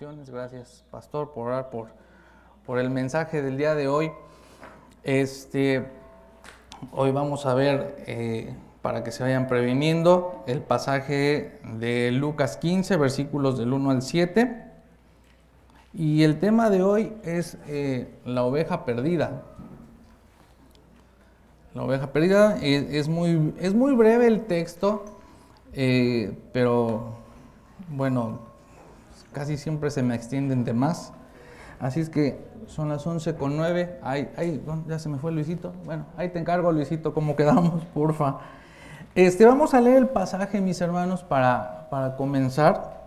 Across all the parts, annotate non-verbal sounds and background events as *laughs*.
Gracias, pastor, por orar por, por el mensaje del día de hoy. Este, hoy vamos a ver, eh, para que se vayan previniendo, el pasaje de Lucas 15, versículos del 1 al 7. Y el tema de hoy es eh, la oveja perdida. La oveja perdida es, muy, es muy breve el texto, eh, pero bueno, casi siempre se me extienden de más. Así es que son las 11 con 9. Ay, ya se me fue Luisito. Bueno, ahí te encargo, Luisito, cómo quedamos, *laughs* porfa. Este, vamos a leer el pasaje, mis hermanos, para, para comenzar.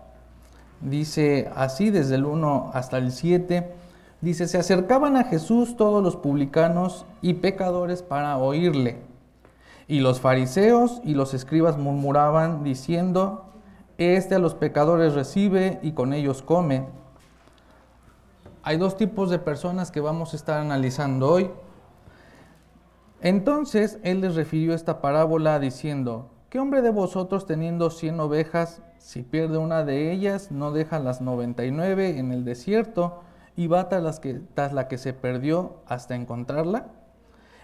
Dice así desde el 1 hasta el 7. Dice, se acercaban a Jesús todos los publicanos y pecadores para oírle. Y los fariseos y los escribas murmuraban diciendo, este a los pecadores recibe y con ellos come. Hay dos tipos de personas que vamos a estar analizando hoy. Entonces él les refirió esta parábola diciendo, ¿qué hombre de vosotros teniendo cien ovejas, si pierde una de ellas, no deja las noventa y nueve en el desierto y va tras, que, tras la que se perdió hasta encontrarla?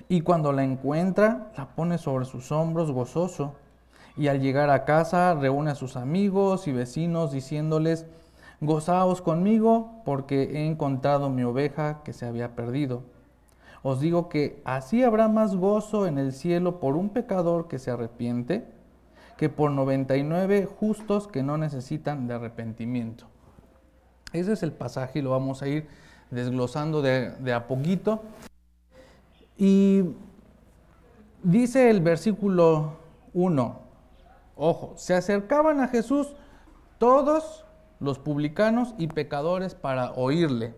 Y cuando la encuentra, la pone sobre sus hombros gozoso y al llegar a casa reúne a sus amigos y vecinos diciéndoles, gozaos conmigo porque he encontrado mi oveja que se había perdido. Os digo que así habrá más gozo en el cielo por un pecador que se arrepiente que por 99 justos que no necesitan de arrepentimiento. Ese es el pasaje y lo vamos a ir desglosando de, a poquito. Y dice el versículo 1, Ojo, se acercaban a Jesús todos los publicanos y pecadores para oírle.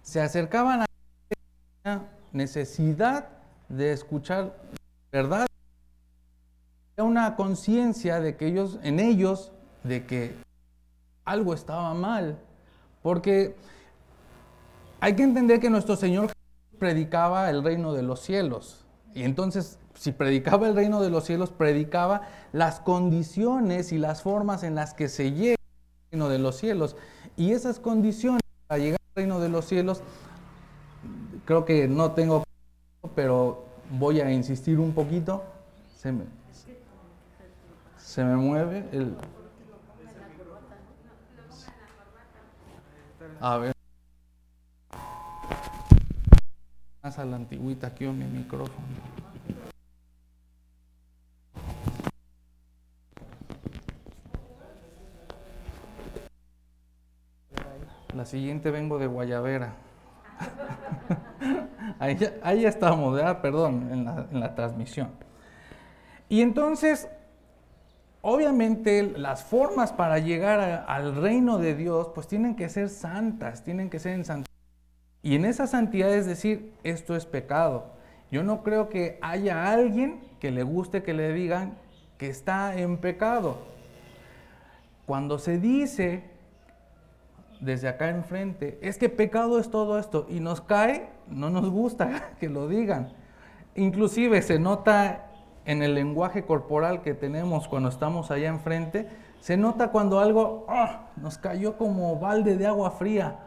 Se acercaban a la necesidad de escuchar verdad, una conciencia de que ellos, en ellos, de que algo estaba mal, porque hay que entender que nuestro Señor predicaba el reino de los cielos, y entonces si predicaba el reino de los cielos, predicaba las condiciones y las formas en las que se llega al reino de los cielos. Y esas condiciones para llegar al reino de los cielos, creo que no tengo, pero voy a insistir un poquito. Se me, se me mueve el... A ver. Más a la antigüita aquí mi micrófono. La siguiente vengo de Guayavera. *laughs* ahí, ya, estamos, perdón, en la, transmisión. Y entonces, obviamente, las formas para llegar al reino de Dios, pues tienen que ser santas, tienen que ser en santidad. Y en esa santidad es decir, esto es pecado. Yo no creo que haya alguien que le guste que le digan que está en pecado. Cuando se dice desde acá enfrente, es que pecado es todo esto y nos cae, no nos gusta *laughs* que lo digan. Inclusive se nota en el lenguaje corporal que tenemos cuando estamos allá enfrente, se nota cuando algo ¡ah! nos cayó como balde de agua fría.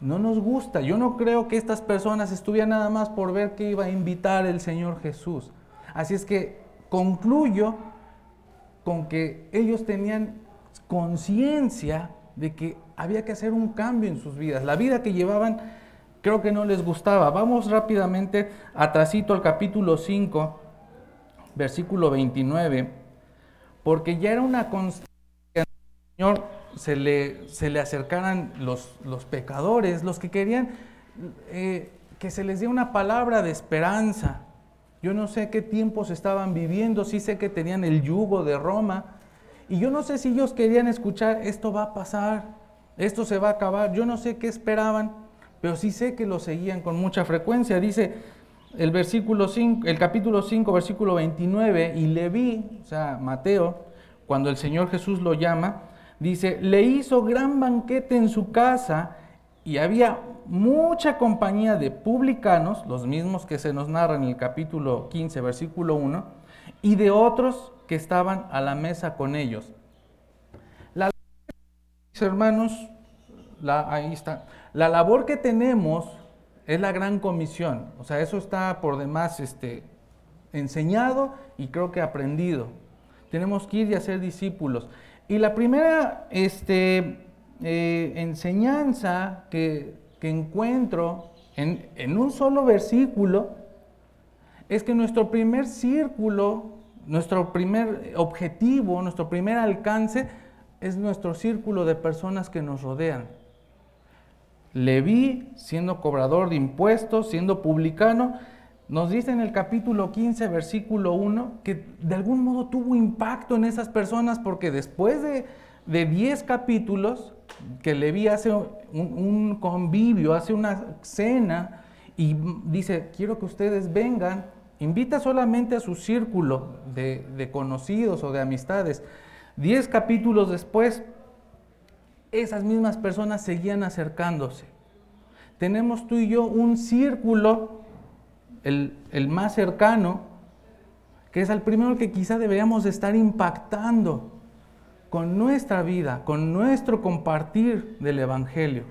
No nos gusta. Yo no creo que estas personas estuvieran nada más por ver que iba a invitar el Señor Jesús. Así es que concluyo con que ellos tenían conciencia de que había que hacer un cambio en sus vidas. La vida que llevaban creo que no les gustaba. Vamos rápidamente atrasito al capítulo 5, versículo 29, porque ya era una constante que al Señor se le, se le acercaran los, los pecadores, los que querían eh, que se les diera una palabra de esperanza. Yo no sé qué tiempos estaban viviendo, sí sé que tenían el yugo de Roma, y yo no sé si ellos querían escuchar, esto va a pasar, esto se va a acabar. Yo no sé qué esperaban, pero sí sé que lo seguían con mucha frecuencia. Dice el versículo 5, el capítulo 5, versículo 29, y le vi, o sea, Mateo, cuando el Señor Jesús lo llama, dice, le hizo gran banquete en su casa y había mucha compañía de publicanos, los mismos que se nos narran en el capítulo 15, versículo 1, y de otros que estaban a la mesa con ellos. La hermanos, ahí está. La labor que tenemos es la gran comisión. O sea, eso está por demás este, enseñado y creo que aprendido. Tenemos que ir y hacer discípulos. Y la primera este, eh, enseñanza que, encuentro en, en un solo versículo es que nuestro primer círculo, nuestro primer objetivo, nuestro primer alcance es nuestro círculo de personas que nos rodean. Leví, siendo cobrador de impuestos, siendo publicano, nos dice en el capítulo 15, versículo 1, que de algún modo tuvo impacto en esas personas porque después de, de 10 capítulos, que Leví hace un, convivio, hace una cena y dice, quiero que ustedes vengan, invita solamente a su círculo de, conocidos o de amistades. 10 capítulos después, esas mismas personas seguían acercándose. Tenemos tú y yo un círculo, el, más cercano, que es el primero que quizá deberíamos estar impactando con nuestra vida, con nuestro compartir del Evangelio.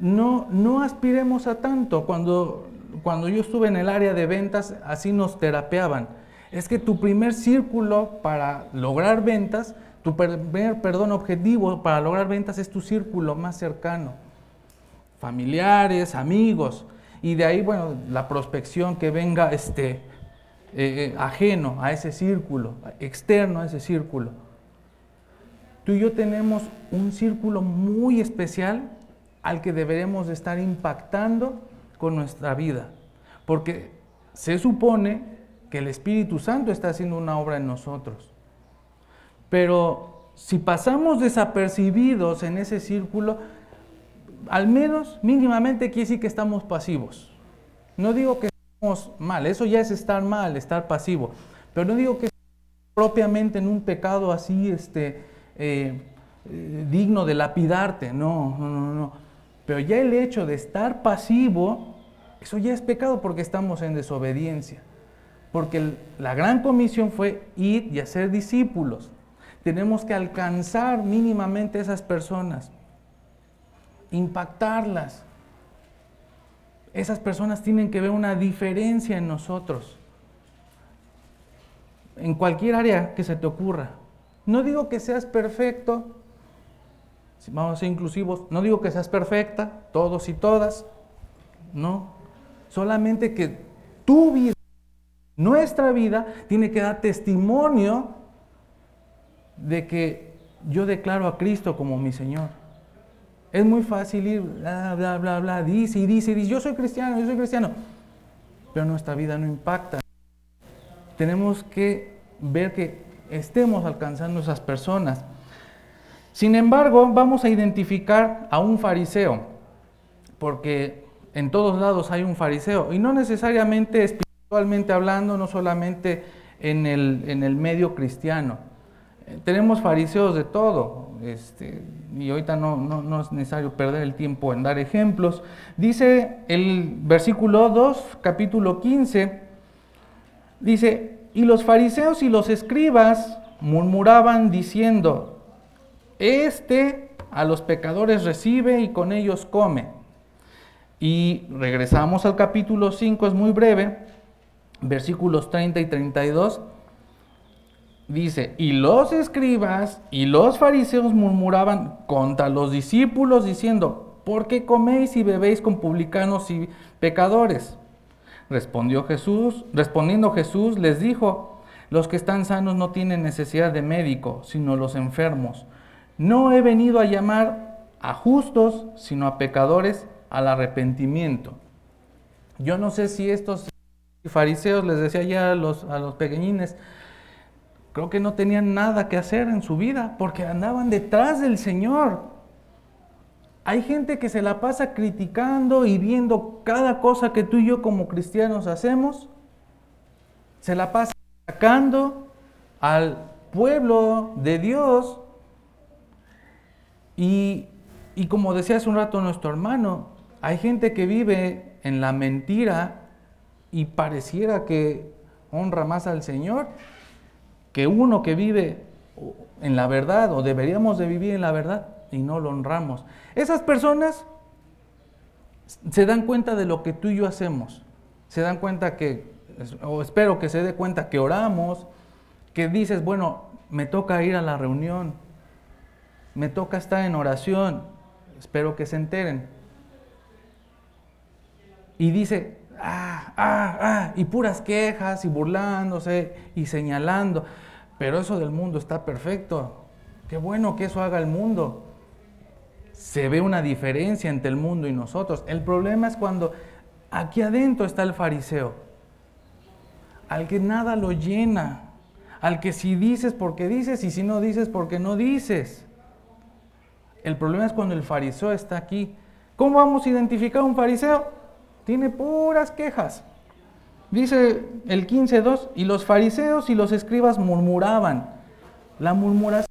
No aspiremos a tanto. Cuando, cuando yo estuve en el área de ventas, así nos terapeaban. Es que tu primer círculo para lograr ventas tu primer, perdón, objetivo para lograr ventas es tu círculo más cercano, familiares, amigos, y de ahí, bueno, la prospección que venga este, eh, eh, ajeno a ese círculo, externo a ese círculo. Tú y yo tenemos un círculo muy especial al que deberemos estar impactando con nuestra vida, porque se supone que el Espíritu Santo está haciendo una obra en nosotros. Pero si pasamos desapercibidos en ese círculo, al menos mínimamente quiere decir que estamos pasivos. No digo que estamos mal, eso ya es estar mal, estar pasivo. Pero no digo que propiamente en un pecado así este, eh, eh, digno de lapidarte. No, no, no, no. Pero ya el hecho de estar pasivo, eso ya es pecado porque estamos en desobediencia. Porque la gran comisión fue ir y hacer discípulos. Tenemos que alcanzar mínimamente a esas personas, impactarlas. Esas personas tienen que ver una diferencia en nosotros, en cualquier área que se te ocurra. No digo que seas perfecto, vamos a ser inclusivos, no digo que seas perfecta, todos y todas, no, solamente que tu vida, nuestra vida, tiene que dar testimonio de que yo declaro a Cristo como mi Señor. Es muy fácil ir, bla, bla, bla, bla, dice y dice y dice, yo soy cristiano, yo soy cristiano. Pero nuestra vida no impacta. Tenemos que ver que estemos alcanzando esas personas. Sin embargo, vamos a identificar a un fariseo, porque en todos lados hay un fariseo, y no necesariamente espiritualmente hablando, no solamente en el, en el medio cristiano tenemos fariseos de todo, este, y ahorita no, no, es necesario perder el tiempo en dar ejemplos. Dice el versículo 2, capítulo 15, dice, y los fariseos y los escribas murmuraban diciendo, este a los pecadores recibe y con ellos come. Y regresamos al capítulo 5, es muy breve, versículos 30 y 32 dice, y los escribas y los fariseos murmuraban contra los discípulos diciendo, ¿por qué coméis y bebéis con publicanos y pecadores? Respondió Jesús, respondiendo Jesús les dijo, los que están sanos no tienen necesidad de médico, sino los enfermos. No he venido a llamar a justos, sino a pecadores al arrepentimiento. Yo no sé si estos fariseos les decía ya a los, a los pequeñines, creo que no tenían nada que hacer en su vida porque andaban detrás del Señor. Hay gente que se la pasa criticando y viendo cada cosa que tú y yo como cristianos hacemos. Se la pasa atacando al pueblo de Dios. Y, y como decía hace un rato nuestro hermano, hay gente que vive en la mentira y pareciera que honra más al Señor que uno que vive en la verdad o deberíamos de vivir en la verdad y no lo honramos. Esas personas se dan cuenta de lo que tú y yo hacemos. Se dan cuenta que, o espero que se dé cuenta que oramos, que dices, bueno, me toca ir a la reunión, me toca estar en oración, espero que se enteren. Y dice, ah, ah, ah, y puras quejas y burlándose y señalando. Pero eso del mundo está perfecto. Qué bueno que eso haga el mundo. Se ve una diferencia entre el mundo y nosotros. El problema es cuando aquí adentro está el fariseo, al que nada lo llena, al que si dices porque dices y si no dices porque no dices. El problema es cuando el fariseo está aquí. ¿Cómo vamos a identificar a un fariseo? Tiene puras quejas. Dice el 15.2, y los fariseos y los escribas murmuraban. La murmuración,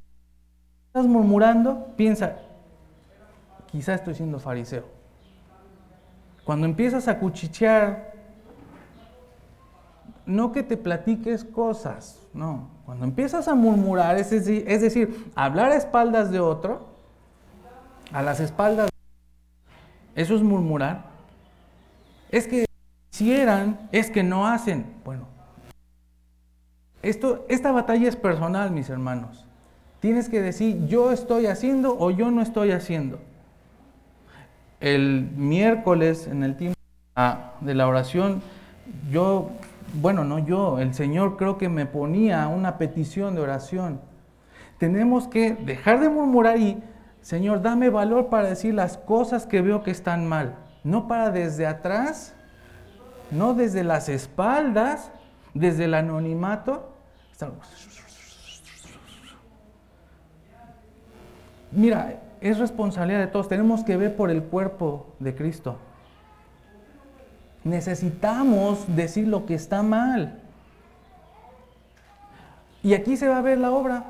estás murmurando, piensa, quizá estoy siendo fariseo. Cuando empiezas a cuchichear, no que te platiques cosas, no. Cuando empiezas a murmurar, es decir, es decir, hablar a espaldas de otro, a las espaldas, eso es murmurar. Es que hicieran, es que no hacen. Bueno, esto, esta batalla es personal, mis hermanos. Tienes que decir, yo estoy haciendo o yo no estoy haciendo. El miércoles, en el tiempo de la oración, yo, bueno, no yo, el Señor creo que me ponía una petición de oración. Tenemos que dejar de murmurar y, Señor, dame valor para decir las cosas que veo que están mal. No para desde atrás no desde las espaldas, desde el anonimato. Mira, es responsabilidad de todos. Tenemos que ver por el cuerpo de Cristo. Necesitamos decir lo que está mal. Y aquí se va a ver la obra.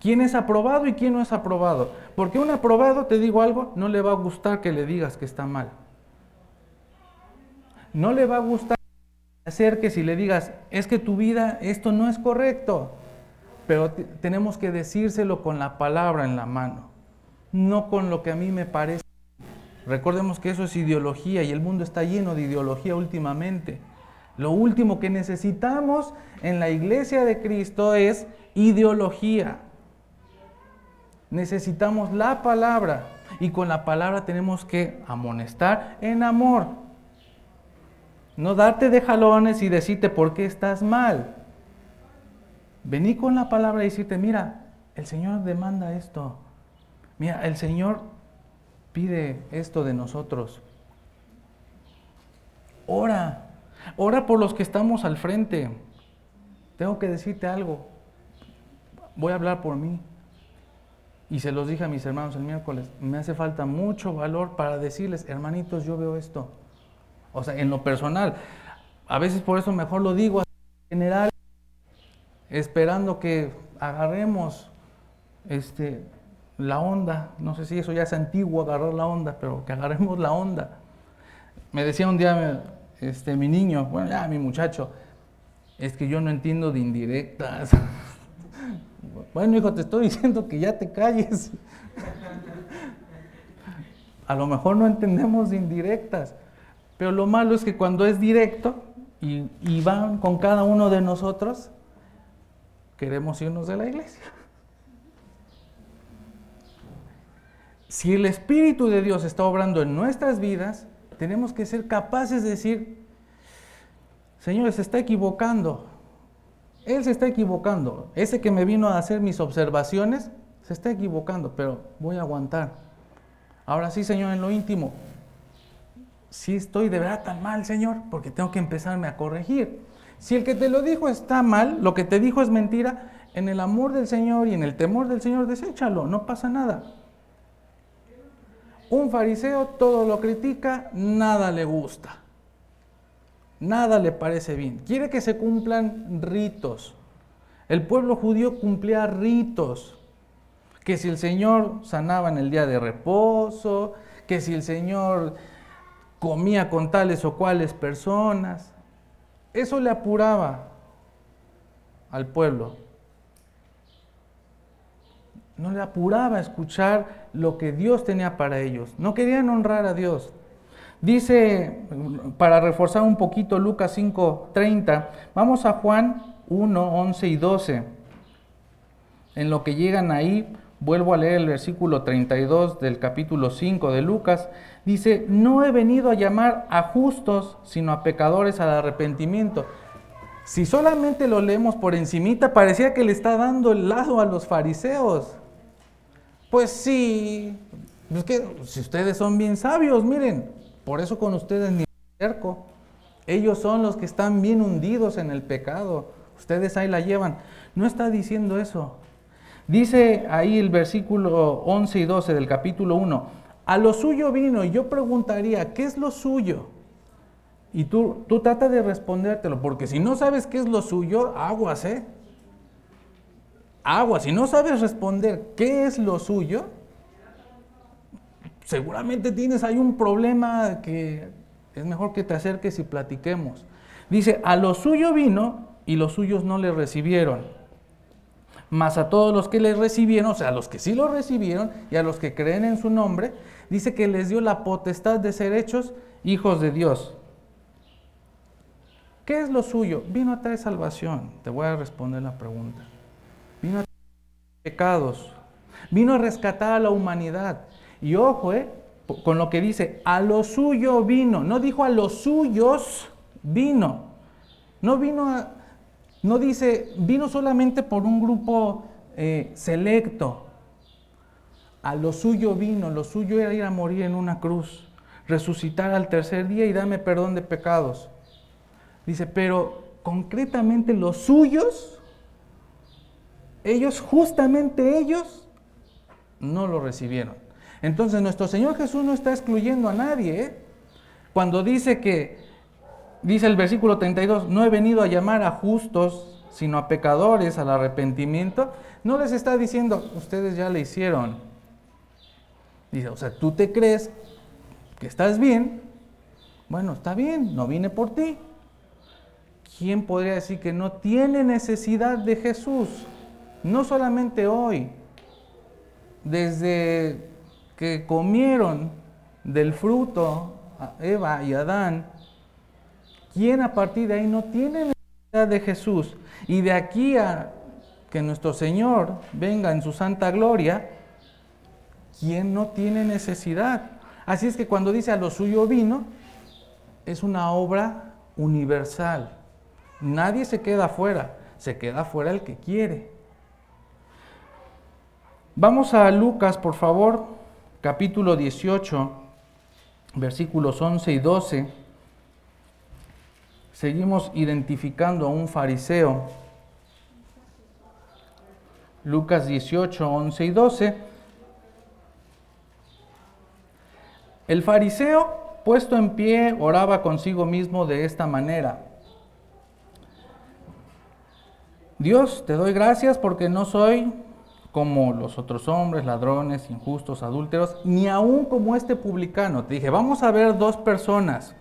¿Quién es aprobado y quién no es aprobado? Porque un aprobado, te digo algo, no le va a gustar que le digas que está mal no le va a gustar hacer que si le digas, es que tu vida, esto no es correcto, pero tenemos que decírselo con la palabra en la mano, no con lo que a mí me parece. Recordemos que eso es ideología y el mundo está lleno de ideología últimamente. Lo último que necesitamos en la iglesia de Cristo es ideología. Necesitamos la palabra y con la palabra tenemos que amonestar en amor. No darte de jalones y decirte por qué estás mal. Vení con la palabra y decirte, mira, el Señor demanda esto. Mira, el Señor pide esto de nosotros. Ora, ora por los que estamos al frente. Tengo que decirte algo. Voy a hablar por mí. Y se los dije a mis hermanos el miércoles. Me hace falta mucho valor para decirles, hermanitos, yo veo esto. O sea, en lo personal. A veces por eso mejor lo digo en general, esperando que agarremos este, la onda. No sé si eso ya es antiguo, agarrar la onda, pero que agarremos la onda. Me decía un día este, mi niño, bueno, ya mi muchacho, es que yo no entiendo de indirectas. *laughs* bueno, hijo, te estoy diciendo que ya te calles. A lo mejor no entendemos de indirectas. Pero lo malo es que cuando es directo y, van con cada uno de nosotros, queremos irnos de la iglesia. Si el Espíritu de Dios está obrando en nuestras vidas, tenemos que ser capaces de decir, Señor, se está equivocando. Él se está equivocando. Ese que me vino a hacer mis observaciones, se está equivocando, pero voy a aguantar. Ahora sí, Señor, en lo íntimo, si estoy de verdad tan mal, Señor, porque tengo que empezarme a corregir. Si el que te lo dijo está mal, lo que te dijo es mentira, en el amor del Señor y en el temor del Señor, deséchalo, no pasa nada. Un fariseo todo lo critica, nada le gusta. Nada le parece bien. Quiere que se cumplan ritos. El pueblo judío cumplía ritos. Que si el Señor sanaba en el día de reposo, que si el Señor comía con tales o cuales personas. Eso le apuraba al pueblo. no le apuraba escuchar lo que Dios tenía para ellos. No querían honrar a Dios. Dice, para reforzar un poquito Lucas 5:30, vamos a Juan 1, 11 y 12. En lo que llegan ahí, vuelvo a leer el versículo 32 del capítulo 5 de Lucas. Dice, no he venido a llamar a justos, sino a pecadores al arrepentimiento. Si solamente lo leemos por encimita, parecía que le está dando el lado a los fariseos. Pues sí, es que si ustedes son bien sabios, miren, por eso con ustedes ni cerco. Ellos son los que están bien hundidos en el pecado. Ustedes ahí la llevan. No está diciendo eso. Dice ahí el versículo 11 y 12 del capítulo 1. A lo suyo vino. Y yo preguntaría, ¿qué es lo suyo? Y tú, tú trata de respondértelo, porque si no sabes qué es lo suyo, aguas, ¿eh? Aguas. Si no sabes responder qué es lo suyo, seguramente tienes ahí un problema que es mejor que te acerques y platiquemos. Dice, a lo suyo vino y los suyos no le recibieron. Mas a todos los que le recibieron, o sea, a los que sí lo recibieron y a los que creen en su nombre, dice que les dio la potestad de ser hechos hijos de Dios. ¿Qué es lo suyo? Vino a traer salvación. Te voy a responder la pregunta. Vino a traer pecados. Vino a rescatar a la humanidad. Y ojo, eh, con lo que dice, a lo suyo vino. No dijo a los suyos vino. No vino no dice, vino solamente por un grupo eh, selecto. A lo suyo vino, lo suyo era ir a morir en una cruz, resucitar al tercer día y darme perdón de pecados. Dice, pero concretamente los suyos, ellos, justamente ellos, no lo recibieron. Entonces nuestro Señor Jesús no está excluyendo a nadie. ¿eh? Cuando dice que, dice el versículo 32, no he venido a llamar a justos, sino a pecadores al arrepentimiento, no les está diciendo, ustedes ya le hicieron. Dice, o sea, tú te crees que estás bien, bueno, está bien, no vine por ti. ¿Quién podría decir que no tiene necesidad de Jesús? No solamente hoy, desde que comieron del fruto, Eva y Adán, ¿quién a partir de ahí no tiene necesidad de Jesús? Y de aquí a que nuestro Señor venga en su santa gloria, ¿quién no tiene necesidad? Así es que cuando dice a lo suyo vino, es una obra universal. Nadie se queda afuera, se queda afuera el que quiere. Vamos a Lucas, por favor, capítulo 18, versículos 11 y 12, seguimos identificando a un fariseo. Lucas 18, 11 y 12. El fariseo, puesto en pie, oraba consigo mismo de esta manera. Dios, te doy gracias porque no soy como los otros hombres, ladrones, injustos, adúlteros, ni aún como este publicano. Te dije, vamos a ver dos personas.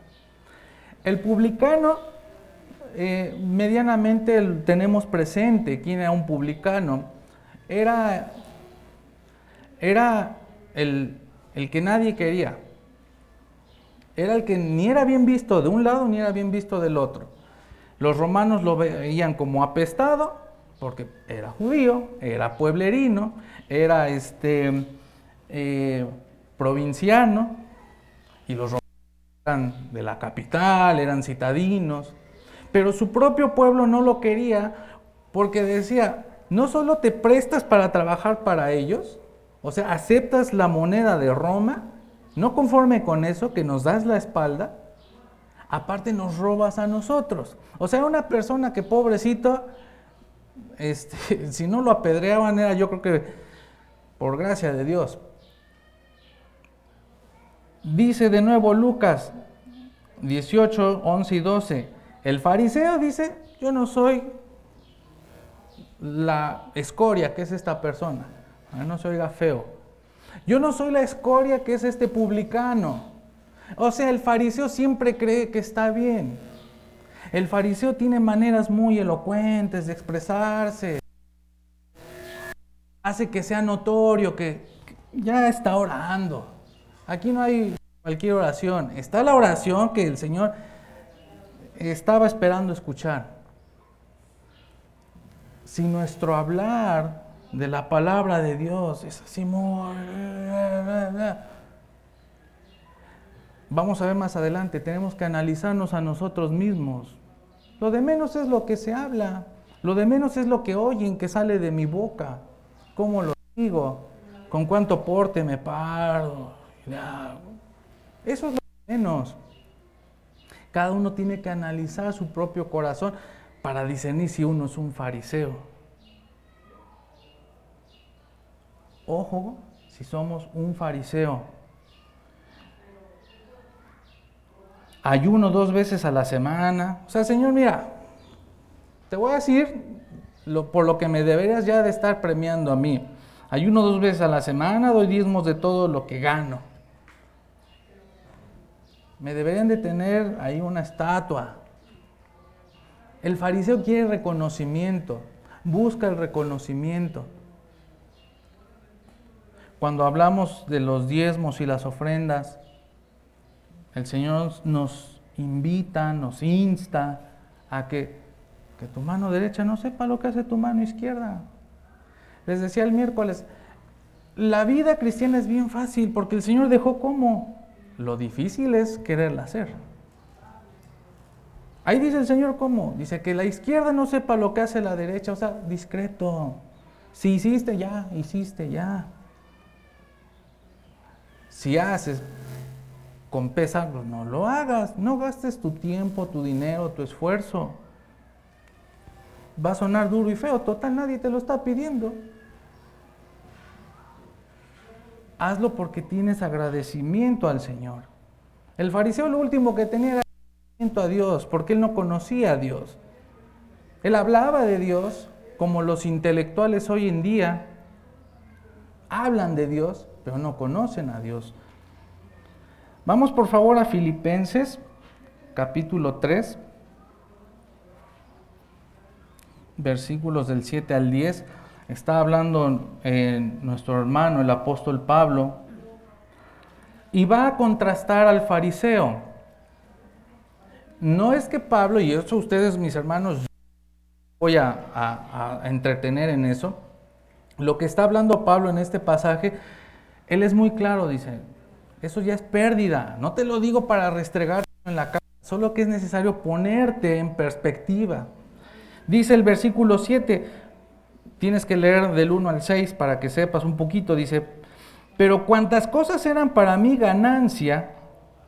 El publicano, eh, medianamente tenemos presente quién era un publicano. Era, era el, el que nadie quería. Era el que ni era bien visto de un lado ni era bien visto del otro. Los romanos lo veían como apestado porque era judío, era pueblerino, era este, eh, provinciano, y los romanos eran de la capital, eran citadinos, pero su propio pueblo no lo quería porque decía, no solo te prestas para trabajar para ellos, o sea, aceptas la moneda de Roma, no conforme con eso, que nos das la espalda, aparte nos robas a nosotros. O sea, una persona que pobrecito este, *laughs* si no lo apedreaban era yo creo que por gracia de Dios. Dice de nuevo Lucas 18, 11 y 12. El fariseo dice, yo no soy la escoria que es esta persona. Ah, no se oiga feo. Yo no soy la escoria que es este publicano. O sea, el fariseo siempre cree que está bien. El fariseo tiene maneras muy elocuentes de expresarse. hace que sea notorio que ya está orando. Aquí no hay cualquier oración. Está la oración que el Señor estaba esperando escuchar. Si nuestro hablar de la palabra de Dios es así muy... Vamos a ver más adelante, tenemos que analizarnos a nosotros mismos. Lo de menos es lo que se habla, lo de menos es lo que oyen que sale de mi boca, cómo lo digo, con cuánto porte me paro. Eso es lo de menos. Cada uno tiene que analizar su propio corazón para discernir si uno es un fariseo. Ojo, si somos un fariseo. Ayuno dos veces a la semana. O sea, Señor, mira, te voy a decir lo, por lo que me deberías ya de estar premiando a mí. Ayuno dos veces a la semana, doy diezmos de todo lo que gano. Me deberían de tener ahí una estatua el fariseo quiere reconocimiento, busca el reconocimiento. Cuando hablamos de los diezmos y las ofrendas, el Señor nos invita, nos insta a que, que tu mano derecha no sepa lo que hace tu mano izquierda. Les decía el miércoles, la vida cristiana es bien fácil porque el Señor dejó como. Lo difícil es quererla hacer. Ahí dice el Señor cómo. Dice que la izquierda no sepa lo que hace la derecha, o sea, discreto. Si hiciste ya, hiciste ya. Si haces con pesa, pues no lo hagas. No gastes tu tiempo, tu dinero, tu esfuerzo. Va a sonar duro y feo, total, nadie te lo está pidiendo. Hazlo porque tienes agradecimiento al Señor. El fariseo lo último que tenía era a Dios, porque él no conocía a Dios. Él hablaba de Dios como los intelectuales hoy en día hablan de Dios, pero no conocen a Dios. Vamos por favor a Filipenses capítulo 3, versículos del 7 al 10. Está hablando eh, nuestro hermano, el apóstol Pablo, y va a contrastar al fariseo. No es que Pablo, y eso ustedes, mis hermanos, voy a, entretener en eso, lo que está hablando Pablo en este pasaje, él es muy claro, dice, eso ya es pérdida, no te lo digo para restregar en la cara, solo que es necesario ponerte en perspectiva. Dice el versículo 7, tienes que leer del 1 al 6 para que sepas un poquito, dice, pero cuantas cosas eran para mí ganancia,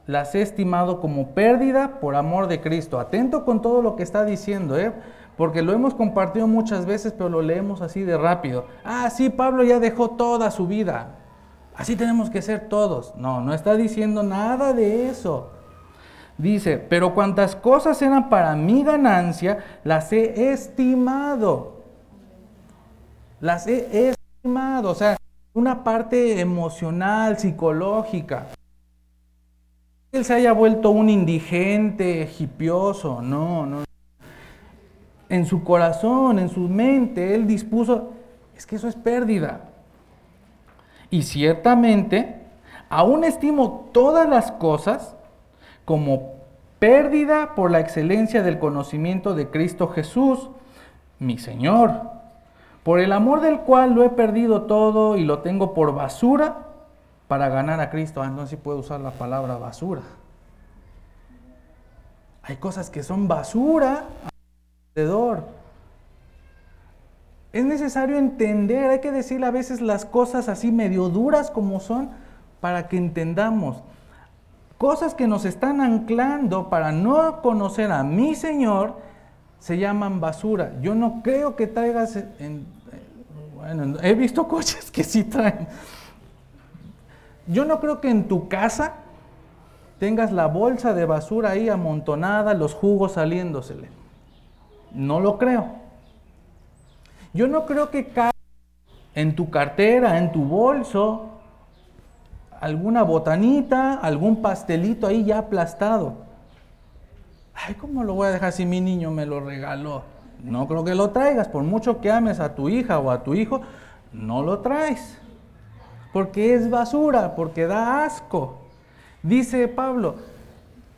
las he estimado como pérdida por amor de Cristo. Atento con todo lo que está diciendo, ¿eh? porque lo hemos compartido muchas veces, pero lo leemos así de rápido. Ah, sí, Pablo ya dejó toda su vida. Así tenemos que ser todos. No, no está diciendo nada de eso. Dice, pero cuantas cosas eran para mi ganancia, las he estimado. Las he estimado. O sea, una parte emocional, psicológica él se haya vuelto un indigente, hipioso, no, no. En su corazón, en su mente, él dispuso, es que eso es pérdida. Y ciertamente, aún estimo todas las cosas como pérdida por la excelencia del conocimiento de Cristo Jesús, mi Señor, por el amor del cual lo he perdido todo y lo tengo por basura para ganar a Cristo. Ah, entonces sí puedo usar la palabra basura. Hay cosas que son basura alrededor. Es necesario entender, hay que decir a veces las cosas así medio duras como son para que entendamos. Cosas que nos están anclando para no conocer a mi Señor se llaman basura. Yo no creo que traigas, en, bueno, he visto coches que sí traen yo no creo que en tu casa tengas la bolsa de basura ahí amontonada, los jugos saliéndosele. No lo creo. Yo no creo que en tu cartera, en tu bolso, alguna botanita, algún pastelito ahí ya aplastado. Ay, ¿cómo lo voy a dejar si mi niño me lo regaló? No creo que lo traigas, por mucho que ames a tu hija o a tu hijo, no lo traes. Porque es basura, porque da asco. Dice Pablo,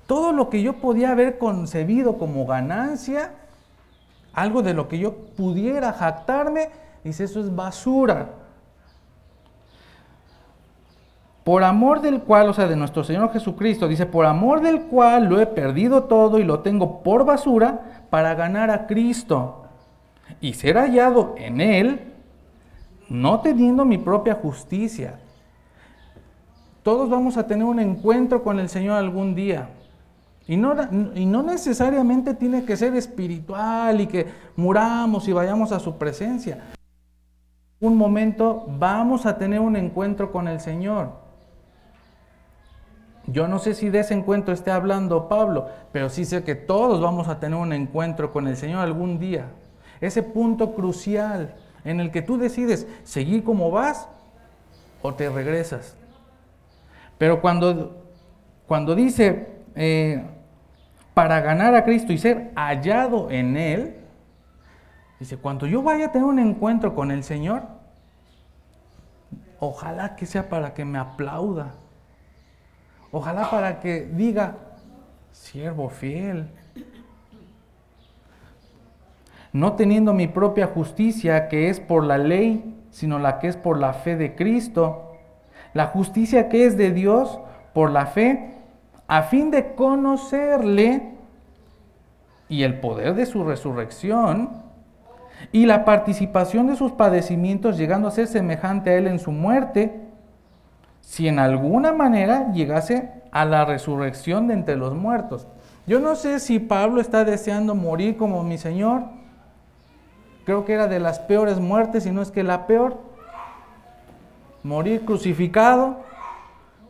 todo lo que yo podía haber concebido como ganancia, algo de lo que yo pudiera jactarme, dice, eso es basura. Por amor del cual, o sea, de nuestro Señor Jesucristo, dice, por amor del cual lo he perdido todo y lo tengo por basura para ganar a Cristo y ser hallado en Él, no teniendo mi propia justicia. Todos vamos a tener un encuentro con el Señor algún día. Y no, y no, necesariamente tiene que ser espiritual y que muramos y vayamos a su presencia. Un momento vamos a tener un encuentro con el Señor. Yo no sé si de ese encuentro esté hablando Pablo, pero sí sé que todos vamos a tener un encuentro con el Señor algún día. Ese punto crucial en el que tú decides seguir como vas o te regresas. Pero cuando, cuando dice eh, para ganar a Cristo y ser hallado en Él, dice, cuando yo vaya a tener un encuentro con el Señor, ojalá que sea para que me aplauda Ojalá para que diga, siervo fiel. No teniendo mi propia justicia, que es por la ley, sino la que es por la fe de Cristo. La justicia que es de Dios por la fe, a fin de conocerle y el poder de su resurrección y la participación de sus padecimientos, llegando a ser semejante a él en su muerte si en alguna manera llegase a la resurrección de entre los muertos. Yo no sé si Pablo está deseando morir como mi Señor. Creo que era de las peores muertes, si no es que la peor. Morir crucificado.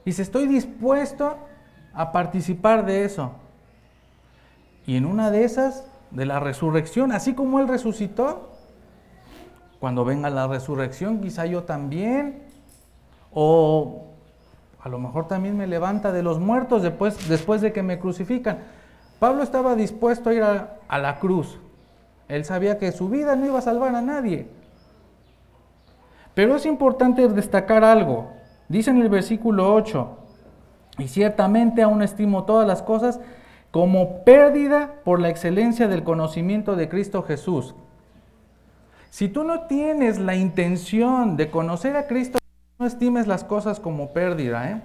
Y si estoy dispuesto a participar de eso. Y en una de esas, de la resurrección, así como Él resucitó, cuando venga la resurrección, quizá yo también o a lo mejor también me levanta de los muertos después, después de que me crucifican. Pablo estaba dispuesto a ir a, a la cruz. Él sabía que su vida no iba a salvar a nadie. Pero es importante destacar algo. Dice en el versículo 8, y ciertamente aún estimo todas las cosas como pérdida por la excelencia del conocimiento de Cristo Jesús. Si tú no tienes la intención de conocer a Cristo no estimes las cosas como pérdida, ¿eh?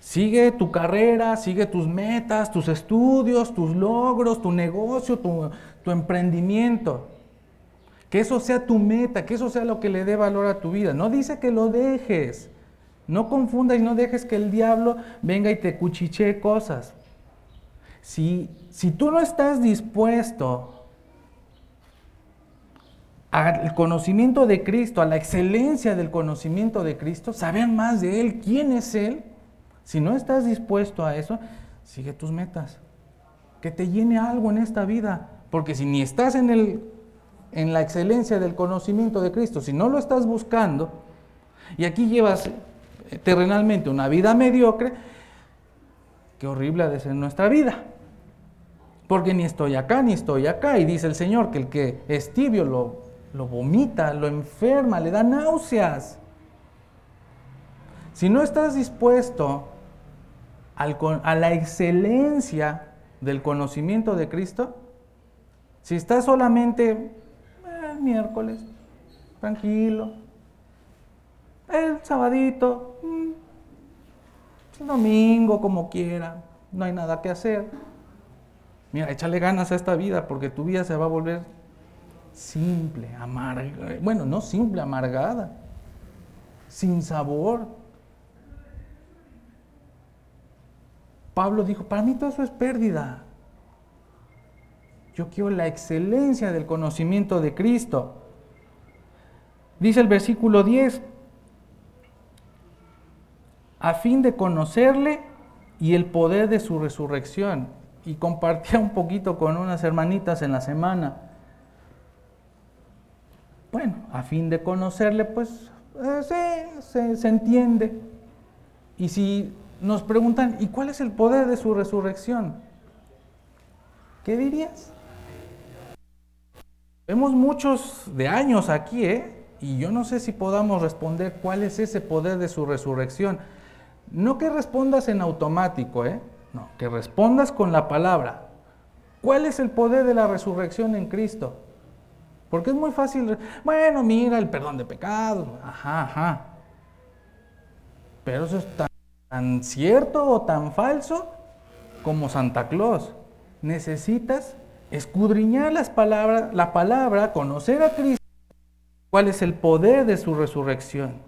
Sigue tu carrera, sigue tus metas, tus estudios, tus logros, tu negocio, tu, tu emprendimiento. Que eso sea tu meta, que eso sea lo que le dé valor a tu vida. No dice que lo dejes. No confundas y no dejes que el diablo venga y te cuchichee cosas. Si, si tú no estás dispuesto al conocimiento de Cristo, a la excelencia del conocimiento de Cristo, saber más de Él, quién es Él. Si no estás dispuesto a eso, sigue tus metas. Que te llene algo en esta vida. Porque si ni estás en, el, en la excelencia del conocimiento de Cristo, si no lo estás buscando, y aquí llevas terrenalmente una vida mediocre, qué horrible ha de ser nuestra vida. Porque ni estoy acá, ni estoy acá. Y dice el Señor que el que es tibio lo lo vomita, lo enferma, le da náuseas. Si no estás dispuesto a la excelencia del conocimiento de Cristo, si estás solamente el eh, miércoles, tranquilo, el sabadito, mm, domingo, como quiera, no hay nada que hacer. Mira, échale ganas a esta vida porque tu vida se va a volver simple, amarga, bueno, no simple, amargada, sin sabor. Pablo dijo, para mí todo eso es pérdida. Yo quiero la excelencia del conocimiento de Cristo. Dice el versículo 10, a fin de conocerle y el poder de su resurrección. Y compartía un poquito con unas hermanitas en la semana bueno, a fin de conocerle, pues eh, se, entiende. Y si nos preguntan, ¿y cuál es el poder de su resurrección? ¿Qué dirías? Vemos muchos de años aquí, ¿eh? y yo no sé si podamos responder cuál es ese poder de su resurrección. No que respondas en automático, ¿eh? No, que respondas con la palabra. ¿Cuál es el poder de la resurrección en Cristo? Porque es muy fácil, bueno, mira el perdón de pecados, ajá, ajá. Pero eso es tan, tan cierto o tan falso como Santa Claus. Necesitas escudriñar las palabras, la palabra, conocer a Cristo, cuál es el poder de su resurrección.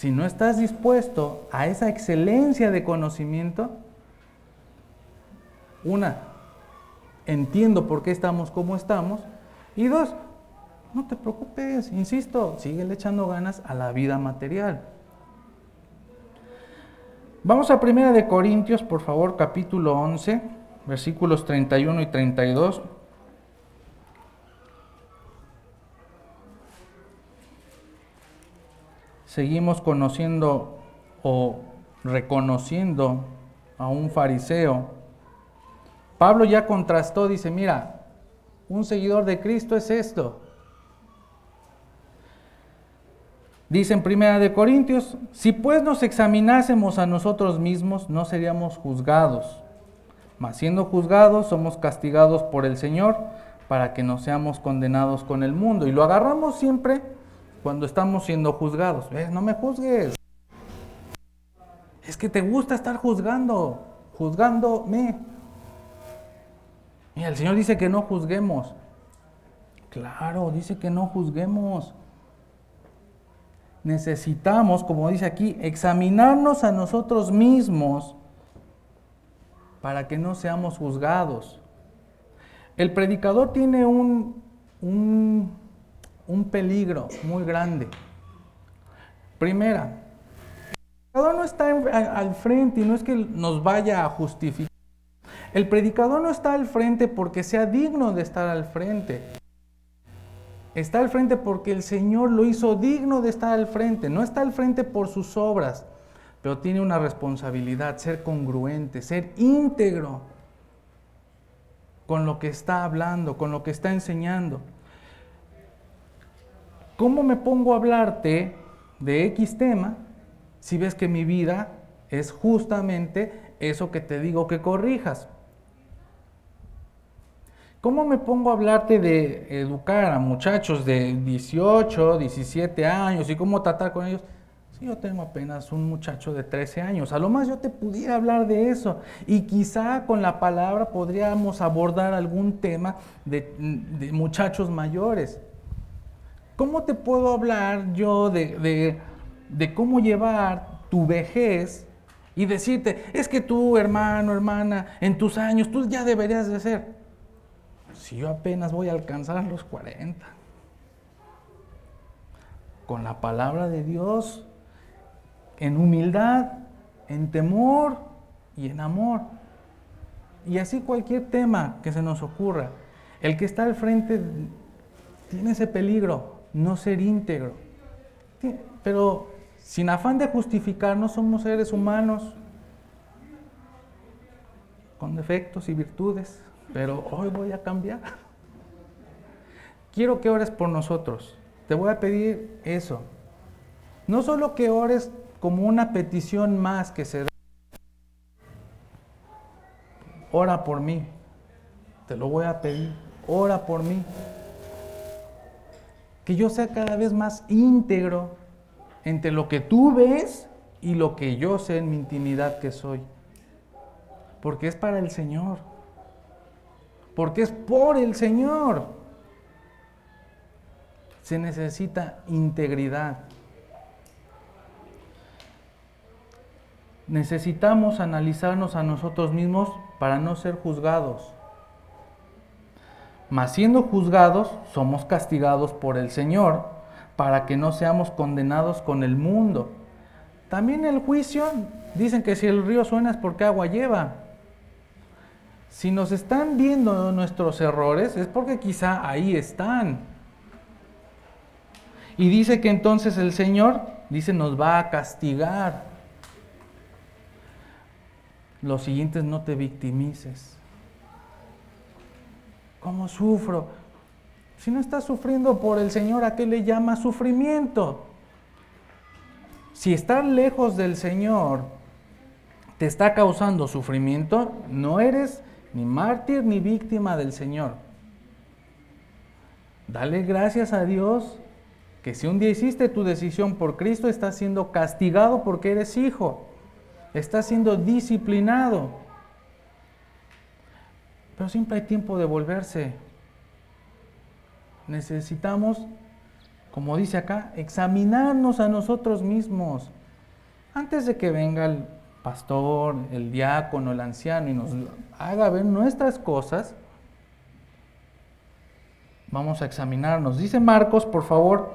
Si no estás dispuesto a esa excelencia de conocimiento, una, entiendo por qué estamos como estamos, y dos, no te preocupes, insisto, sigue echando ganas a la vida material. Vamos a Primera de Corintios, por favor, capítulo 11, versículos 31 y 32. Seguimos conociendo o reconociendo a un fariseo. Pablo ya contrastó, dice, mira, un seguidor de Cristo es esto. Dice en Primera de Corintios, si pues nos examinásemos a nosotros mismos, no seríamos juzgados. Mas siendo juzgados, somos castigados por el Señor para que no seamos condenados con el mundo. Y lo agarramos siempre cuando estamos siendo juzgados. ¿Ves? No me juzgues. Es que te gusta estar juzgando, juzgándome. Mira, el Señor dice que no juzguemos. Claro, dice que no juzguemos necesitamos, como dice aquí, examinarnos a nosotros mismos para que no seamos juzgados. El predicador tiene un, un, peligro muy grande. Primera, el predicador no está al frente y no es que nos vaya a justificar. El predicador no está al frente porque sea digno de estar al frente. Está al frente porque el Señor lo hizo digno de estar al frente. No está al frente por sus obras, pero tiene una responsabilidad, ser congruente, ser íntegro con lo que está hablando, con lo que está enseñando. ¿Cómo me pongo a hablarte de X tema si ves que mi vida es justamente eso que te digo que corrijas? ¿Cómo me pongo a hablarte de educar a muchachos de 18, 17 años y cómo tratar con ellos? Si yo tengo apenas un muchacho de 13 años, a lo más yo te pudiera hablar de eso y quizá con la palabra podríamos abordar algún tema de, muchachos mayores. ¿Cómo te puedo hablar yo de, de cómo llevar tu vejez y decirte, es que tú, hermano, hermana, en tus años, tú ya deberías de ser? si yo apenas voy a alcanzar los 40? Con la palabra de Dios, en humildad, en temor y en amor. Y así cualquier tema que se nos ocurra. El que está al frente tiene ese peligro, no ser íntegro. Pero sin afán de justificar, no somos seres humanos con defectos y virtudes pero hoy voy a cambiar. Quiero que ores por nosotros. Te voy a pedir eso. No solo que ores como una petición más que se da. Ora por mí. Te lo voy a pedir. Ora por mí. Que yo sea cada vez más íntegro entre lo que tú ves y lo que yo sé en mi intimidad que soy. Porque es para el Señor porque es por el Señor. Se necesita integridad. Necesitamos analizarnos a nosotros mismos para no ser juzgados. Mas siendo juzgados, somos castigados por el Señor para que no seamos condenados con el mundo. También el juicio, dicen que si el río suena es porque agua lleva. Si nos están viendo nuestros errores es porque quizá ahí están. Y dice que entonces el Señor, dice, nos va a castigar. Lo siguiente es no te victimices. ¿Cómo sufro? Si no estás sufriendo por el Señor, ¿a qué le llama sufrimiento? Si estar lejos del Señor te está causando sufrimiento, no eres ni mártir ni víctima del Señor. Dale gracias a Dios que si un día hiciste tu decisión por Cristo, estás siendo castigado porque eres hijo, estás siendo disciplinado. Pero siempre hay tiempo de volverse. Necesitamos, como dice acá, examinarnos a nosotros mismos. Antes de que venga el pastor, el diácono, el anciano y nos haga ver nuestras cosas, vamos a examinarnos. Dice Marcos, por favor,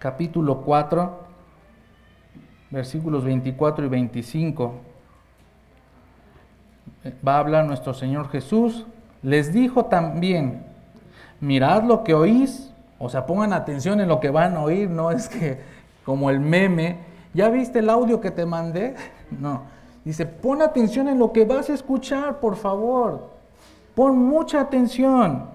capítulo 4, versículos 24 y 25. Va a hablar nuestro Señor Jesús. Les dijo también, mirad lo que oís, o sea, pongan atención en lo que van a oír, no es que como el meme, ¿ya viste el audio que te mandé? *laughs* No, dice, pon atención en lo que vas a escuchar, por favor. Pon mucha atención,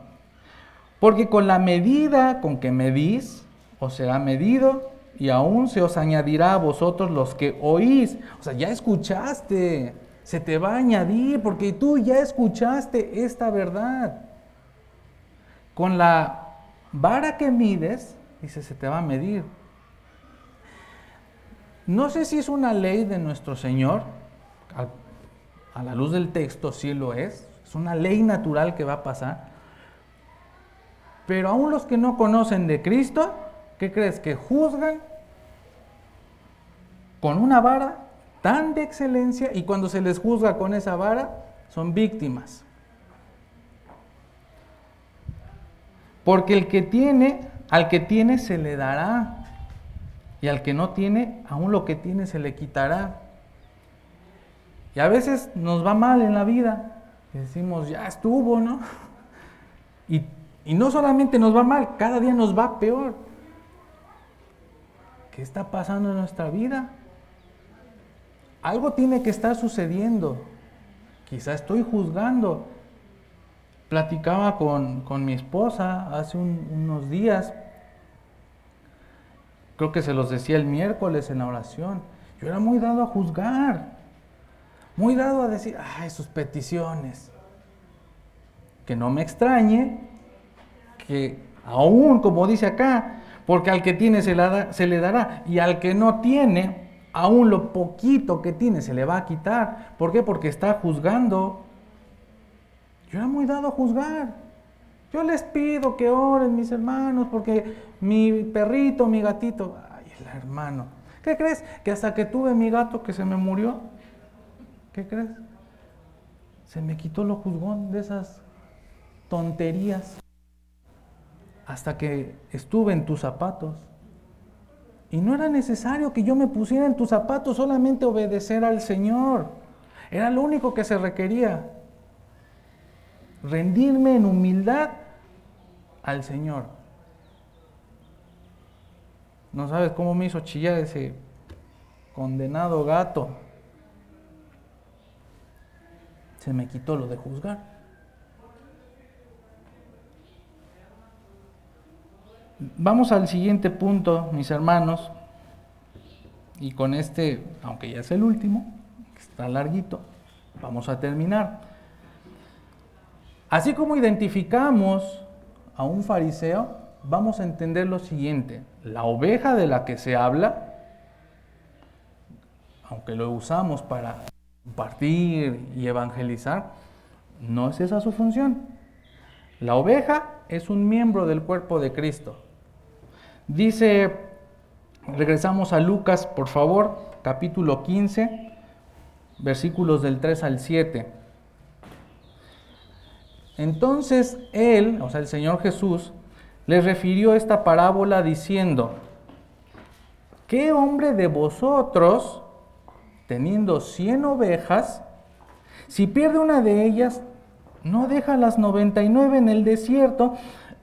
porque con la medida con que medís, os será medido y aún se os añadirá a vosotros los que oís. O sea, ya escuchaste, se te va a añadir porque tú ya escuchaste esta verdad. Con la vara que mides, dice, se te va a medir. No sé si es una ley de nuestro Señor, a, la luz del texto sí lo es, es una ley natural que va a pasar, pero aún los que no conocen de Cristo, ¿Qué crees? Que juzgan con una vara tan de excelencia y cuando se les juzga con esa vara son víctimas. Porque el que tiene, al que tiene se le dará. Y al que no tiene, aún lo que tiene se le quitará. Y a veces nos va mal en la vida. Decimos, ya estuvo, ¿no? *laughs* Y, y no solamente nos va mal, cada día nos va peor. ¿Qué está pasando en nuestra vida? Algo tiene que estar sucediendo. Quizá estoy juzgando. Platicaba con, mi esposa hace unos días. Creo que se los decía el miércoles en la oración. Yo era muy dado a juzgar. Muy dado a decir, ay, sus peticiones. Que no me extrañe que aún, como dice acá, porque al que tiene se, le dará y al que no tiene, aún lo poquito que tiene se le va a quitar. ¿Por qué? Porque está juzgando. Yo era muy dado a juzgar. Yo les pido que oren mis hermanos porque mi perrito, mi gatito, ay, el hermano. ¿Qué crees? Que hasta que tuve mi gato que se me murió, ¿qué crees? Se me quitó lo juzgón de esas tonterías hasta que estuve en tus zapatos. Y no era necesario que yo me pusiera en tus zapatos, solamente obedecer al Señor. Era lo único que se requería. Rendirme en humildad al Señor. No sabes cómo me hizo chillar ese condenado gato. Se me quitó lo de juzgar. Vamos al siguiente punto, mis hermanos, y con este, aunque ya es el último, está larguito, vamos a terminar. Así como identificamos a un fariseo, vamos a entender lo siguiente, la oveja de la que se habla, aunque lo usamos para compartir y evangelizar, no es esa su función. La oveja es un miembro del cuerpo de Cristo. Dice, regresamos a Lucas, por favor, capítulo 15, versículos del 3 al 7. Entonces él, o sea, el Señor Jesús, les refirió esta parábola diciendo, ¿qué hombre de vosotros, teniendo cien ovejas, si pierde una de ellas, no deja las 99 en el desierto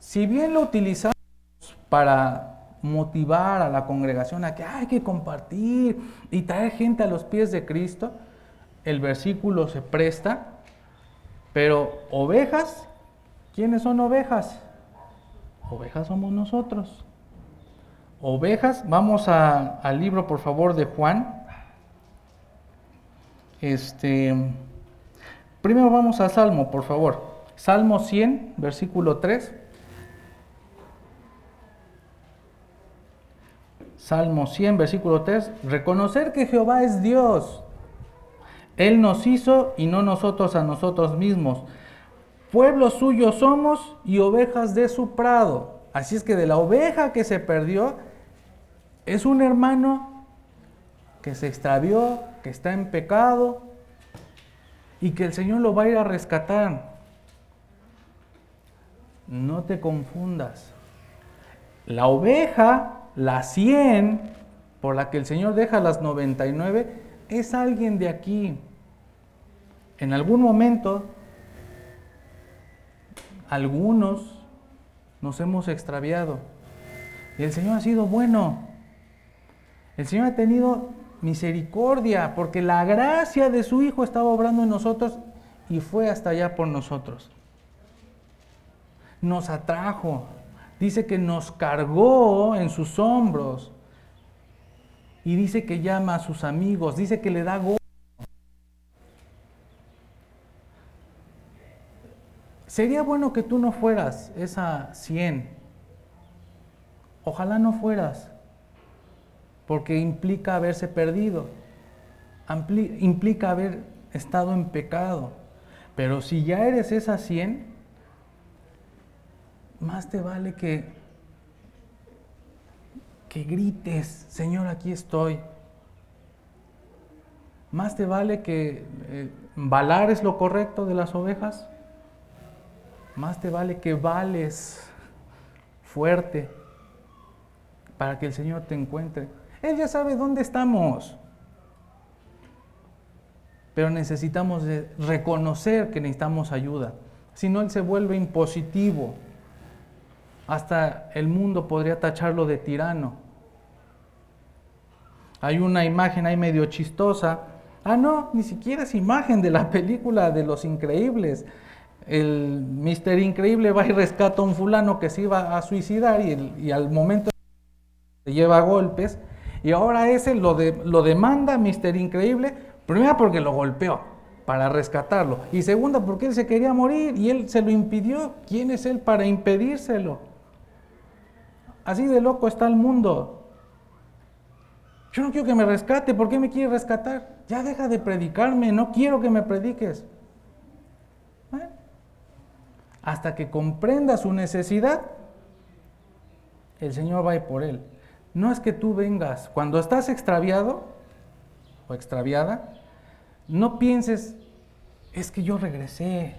Si bien lo utilizamos para motivar a la congregación a que hay que compartir y traer gente a los pies de Cristo, el versículo se presta, pero ovejas, ¿quiénes son ovejas? Ovejas somos nosotros. Ovejas, vamos al libro por favor de Juan. Este, primero vamos al Salmo, por favor. Salmo 100, versículo 3. Salmo 100, versículo 3. Reconocer que Jehová es Dios. Él nos hizo y no nosotros a nosotros mismos. Pueblo suyo somos y ovejas de su prado. Así es que de la oveja que se perdió, es un hermano que se extravió, que está en pecado y que el Señor lo va a ir a rescatar. No te confundas. La oveja la 100 por la que el Señor deja las 99 es alguien de aquí. En algún momento, algunos nos hemos extraviado. Y el Señor ha sido bueno. El Señor ha tenido misericordia porque la gracia de su Hijo estaba obrando en nosotros y fue hasta allá por nosotros. Nos atrajo, dice que nos cargó en sus hombros y dice que llama a sus amigos, dice que le da gozo. Sería bueno que tú no fueras esa 100. Ojalá no fueras, porque implica haberse perdido, implica haber estado en pecado. Pero si ya eres esa 100, más te vale que, que grites, Señor, aquí estoy. Más te vale que eh, lo correcto de las ovejas. Más te vale que vales fuerte para que el Señor te encuentre. Él ya sabe dónde estamos. Pero necesitamos reconocer que necesitamos ayuda. Si no, Él se vuelve impositivo hasta el mundo podría tacharlo de tirano. Hay una imagen ahí medio chistosa. Ah, no, ni siquiera es imagen de la película de los increíbles. El Mister Increíble va y rescata a un fulano que se iba a suicidar y, al momento se lleva golpes. Y ahora ese lo, de, lo demanda Mister Increíble, primero porque lo golpeó para rescatarlo. Y segunda porque él se quería morir y él se lo impidió. ¿Quién es él para impedírselo? Así de loco está el mundo. Yo no quiero que me rescate. ¿Por qué me quiere rescatar? Ya deja de predicarme. No quiero que me prediques. Hasta que comprenda su necesidad, el Señor va a ir por él. No es que tú vengas. Cuando estás extraviado o extraviada, no pienses, es que yo regresé.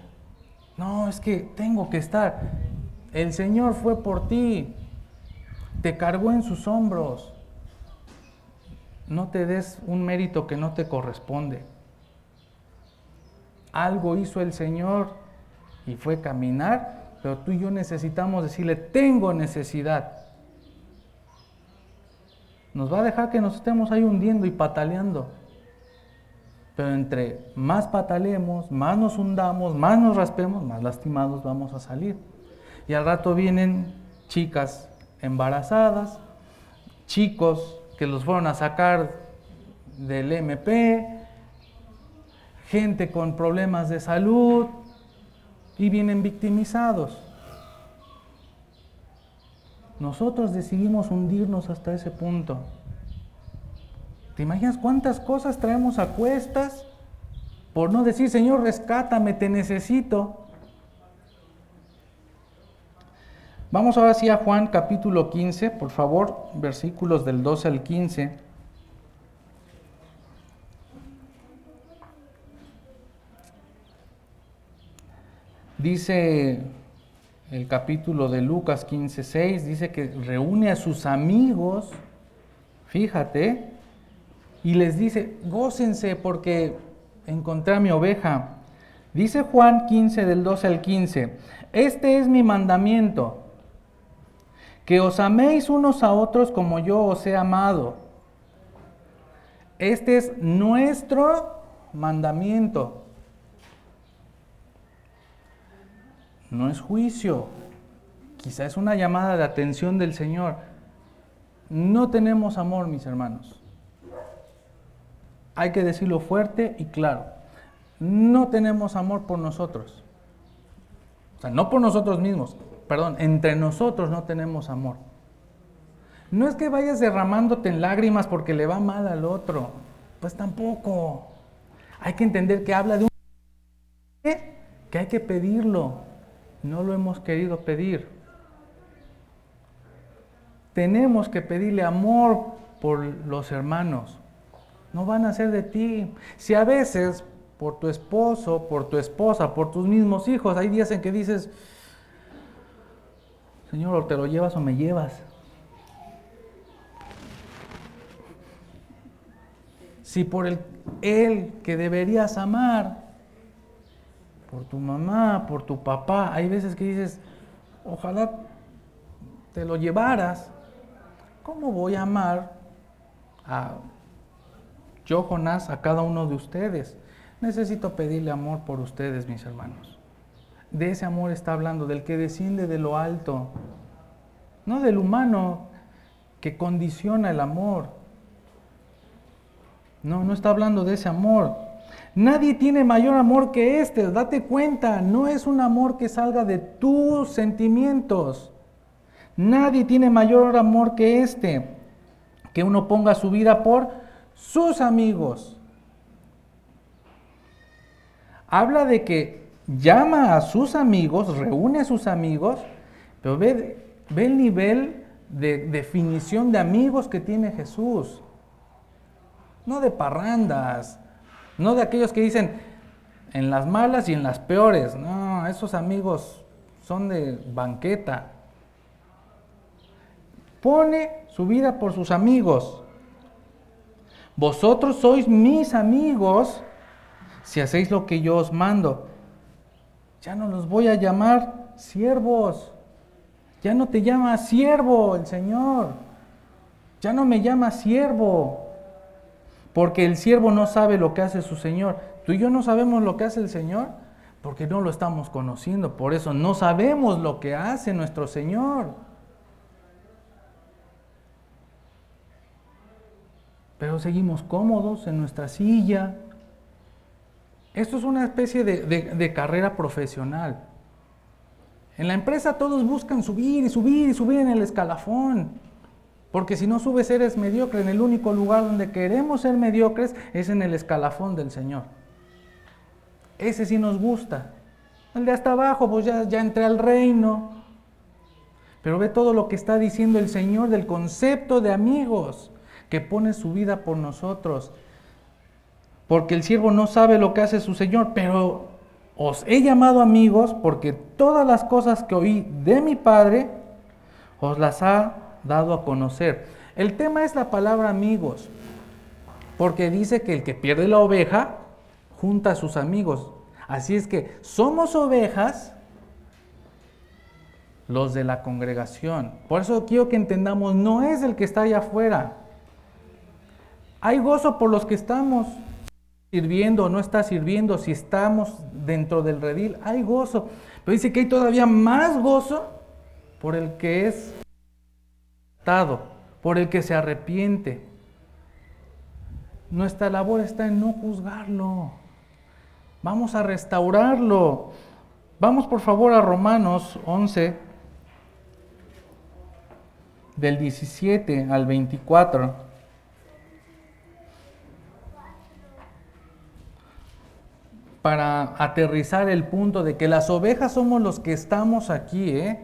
No, es que tengo que estar. El Señor fue por ti te cargó en sus hombros. No te des un mérito que no te corresponde. Algo hizo el Señor y fue caminar, pero tú y yo necesitamos decirle, tengo necesidad. Nos va a dejar que nos estemos ahí hundiendo y pataleando. Pero entre más patalemos, más nos hundamos, más nos raspemos, más lastimados vamos a salir. Y al rato vienen chicas embarazadas, chicos que los fueron a sacar del MP, gente con problemas de salud y vienen victimizados. Nosotros decidimos hundirnos hasta ese punto. ¿Te imaginas cuántas cosas traemos a cuestas por no decir, Señor, rescátame, te necesito? Vamos ahora sí a Juan capítulo 15, por favor, versículos del 12 al 15. Dice el capítulo de Lucas 15:6, dice que reúne a sus amigos, fíjate, y les dice, gócense porque encontré a mi oveja. Dice Juan 15 del 12 al 15, este es mi mandamiento, que os améis unos a otros como yo os he amado. Este es nuestro mandamiento. No es juicio, quizá es una llamada de atención del Señor. No tenemos amor, mis hermanos. Hay que decirlo fuerte y claro. No tenemos amor por nosotros. O sea, no por nosotros mismos, perdón, entre nosotros no tenemos amor. No es que vayas derramándote en lágrimas porque le va mal al otro. Pues tampoco. Hay que entender que habla de un... que hay que pedirlo. No lo hemos querido pedir. Tenemos que pedirle amor por los hermanos. No van a ser de ti. Si a veces por tu esposo, por tu esposa, por tus mismos hijos, hay días en que dices, Señor, o te lo llevas o me llevas. Si por el él que deberías amar, por tu mamá, por tu papá, hay veces que dices, ojalá te lo llevaras. ¿Cómo voy a amar a yo, Jonás, a cada uno de ustedes? Necesito pedirle amor por ustedes, mis hermanos. De ese amor está hablando, del que desciende de lo alto, no del humano que condiciona el amor. No, no está hablando de ese amor. Nadie tiene mayor amor que este, date cuenta, no es un amor que salga de tus sentimientos. Nadie tiene mayor amor que este, que uno ponga su vida por sus amigos. Habla de que llama a sus amigos, reúne a sus amigos, pero ve, ve el nivel de definición de amigos que tiene Jesús no de parrandas, no de aquellos que dicen en las malas y en las peores, no, esos amigos son de banqueta. Pone su vida por sus amigos. Vosotros sois mis amigos si hacéis lo que yo os mando. Ya no los voy a llamar siervos. Ya no te llama siervo el Señor. Ya no me llama siervo. Porque el siervo no sabe lo que hace su Señor. Tú y yo no sabemos lo que hace el Señor porque no lo estamos conociendo. Por eso no sabemos lo que hace nuestro Señor. Pero seguimos cómodos en nuestra silla. Esto es una especie de, carrera profesional. En la empresa todos buscan subir y subir y subir en el escalafón. Porque si no subes eres mediocre. En el único lugar donde queremos ser mediocres es en el escalafón del Señor. Ese sí nos gusta. El de hasta abajo, pues ya, ya entré al reino. Pero ve todo lo que está diciendo el Señor del concepto de amigos, que pone su vida por nosotros. Porque el siervo no sabe lo que hace su Señor, pero os he llamado amigos porque todas las cosas que oí de mi Padre os las ha dado a conocer. El tema es la palabra amigos, porque dice que el que pierde la oveja junta a sus amigos. Así es que somos ovejas los de la congregación. Por eso quiero que entendamos, no es el que está allá afuera. Hay gozo por los que estamos sirviendo o no está sirviendo, si estamos dentro del redil, hay gozo. Pero dice que hay todavía más gozo por el que es por el que se arrepiente. Nuestra labor está en no juzgarlo. Vamos a restaurarlo. Vamos por favor a Romanos 11, del 17 al 24. Para aterrizar el punto de que las ovejas somos los que estamos aquí, ¿eh?